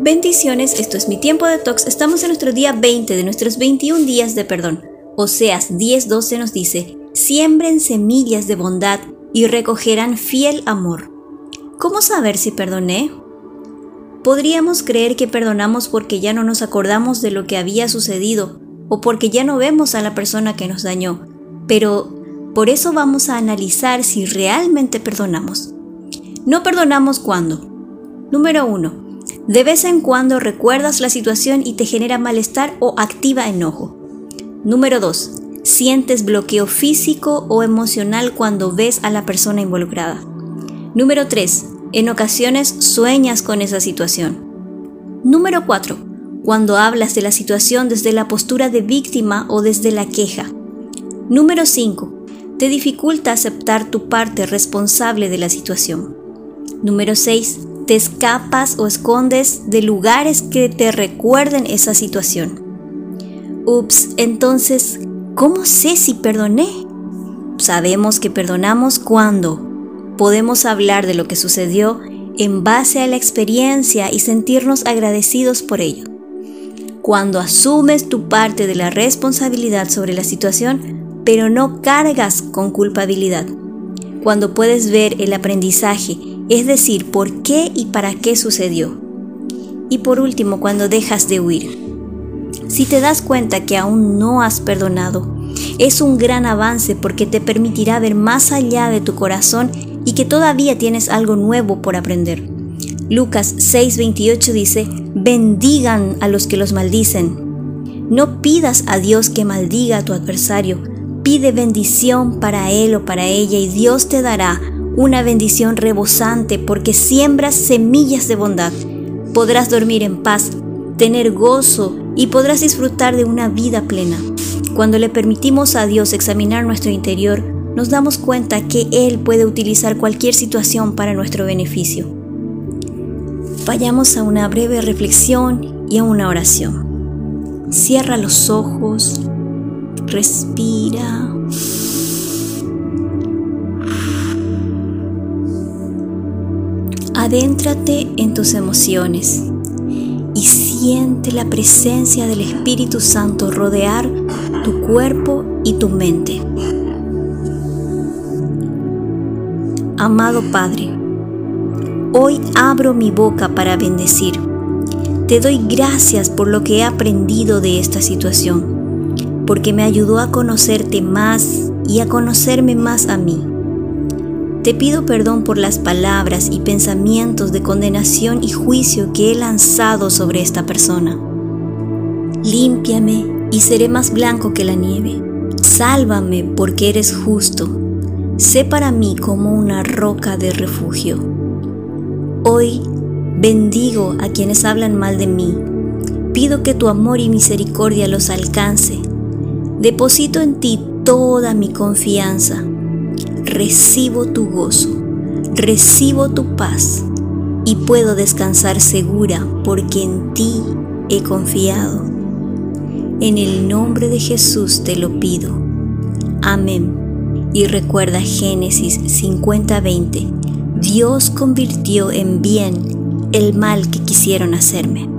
Bendiciones, esto es mi tiempo de tox. Estamos en nuestro día 20 de nuestros 21 días de perdón. Oseas 10:12 nos dice, siembren semillas de bondad y recogerán fiel amor. ¿Cómo saber si perdoné? Podríamos creer que perdonamos porque ya no nos acordamos de lo que había sucedido o porque ya no vemos a la persona que nos dañó, pero por eso vamos a analizar si realmente perdonamos. No perdonamos cuando. Número 1. De vez en cuando recuerdas la situación y te genera malestar o activa enojo. Número 2. Sientes bloqueo físico o emocional cuando ves a la persona involucrada. Número 3. En ocasiones sueñas con esa situación. Número 4. Cuando hablas de la situación desde la postura de víctima o desde la queja. Número 5. Te dificulta aceptar tu parte responsable de la situación. Número 6. Te escapas o escondes de lugares que te recuerden esa situación. Ups, entonces, ¿cómo sé si perdoné? Sabemos que perdonamos cuando podemos hablar de lo que sucedió en base a la experiencia y sentirnos agradecidos por ello. Cuando asumes tu parte de la responsabilidad sobre la situación, pero no cargas con culpabilidad. Cuando puedes ver el aprendizaje, es decir, por qué y para qué sucedió. Y por último, cuando dejas de huir. Si te das cuenta que aún no has perdonado, es un gran avance porque te permitirá ver más allá de tu corazón y que todavía tienes algo nuevo por aprender. Lucas 6:28 dice, bendigan a los que los maldicen. No pidas a Dios que maldiga a tu adversario, pide bendición para él o para ella y Dios te dará una bendición rebosante porque siembras semillas de bondad. Podrás dormir en paz, tener gozo y podrás disfrutar de una vida plena. Cuando le permitimos a Dios examinar nuestro interior, nos damos cuenta que Él puede utilizar cualquier situación para nuestro beneficio. Vayamos a una breve reflexión y a una oración. Cierra los ojos, respira. Adéntrate en tus emociones y siente la presencia del Espíritu Santo rodear tu cuerpo y tu mente. Amado Padre, hoy abro mi boca para bendecir. Te doy gracias por lo que he aprendido de esta situación, porque me ayudó a conocerte más y a conocerme más a mí. Te pido perdón por las palabras y pensamientos de condenación y juicio que he lanzado sobre esta persona. Límpiame y seré más blanco que la nieve. Sálvame porque eres justo sé para mí como una roca de refugio. Hoy bendigo a quienes hablan mal de mí. Pido que tu amor y misericordia los alcance. Deposito en ti toda mi confianza. Recibo tu gozo, recibo tu paz y puedo descansar segura porque en ti he confiado. En el nombre de Jesús te lo pido. Amén y recuerda Génesis 50:20, Dios convirtió en bien el mal que quisieron hacerme.